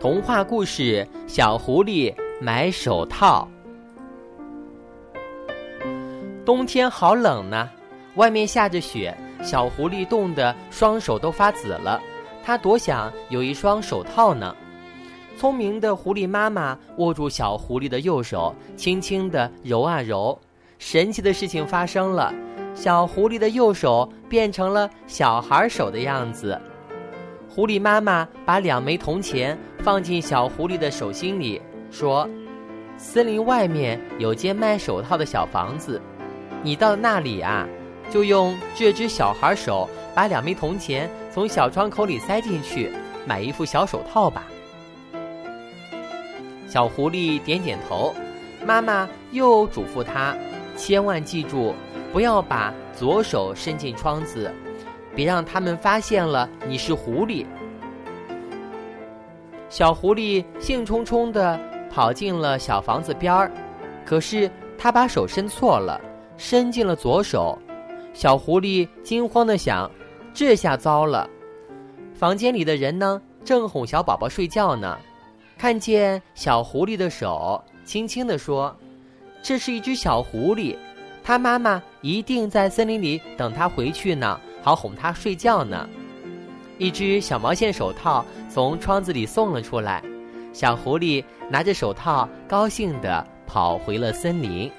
童话故事：小狐狸买手套。冬天好冷呢，外面下着雪，小狐狸冻得双手都发紫了。它多想有一双手套呢。聪明的狐狸妈妈握住小狐狸的右手，轻轻地揉啊揉。神奇的事情发生了，小狐狸的右手变成了小孩手的样子。狐狸妈妈把两枚铜钱放进小狐狸的手心里，说：“森林外面有间卖手套的小房子，你到那里啊，就用这只小孩手把两枚铜钱从小窗口里塞进去，买一副小手套吧。”小狐狸点点头，妈妈又嘱咐他：“千万记住，不要把左手伸进窗子。”别让他们发现了你是狐狸。小狐狸兴冲冲地跑进了小房子边儿，可是他把手伸错了，伸进了左手。小狐狸惊慌地想：这下糟了！房间里的人呢，正哄小宝宝睡觉呢。看见小狐狸的手，轻轻地说：“这是一只小狐狸，它妈妈一定在森林里等它回去呢。”好哄他睡觉呢。一只小毛线手套从窗子里送了出来，小狐狸拿着手套，高兴地跑回了森林。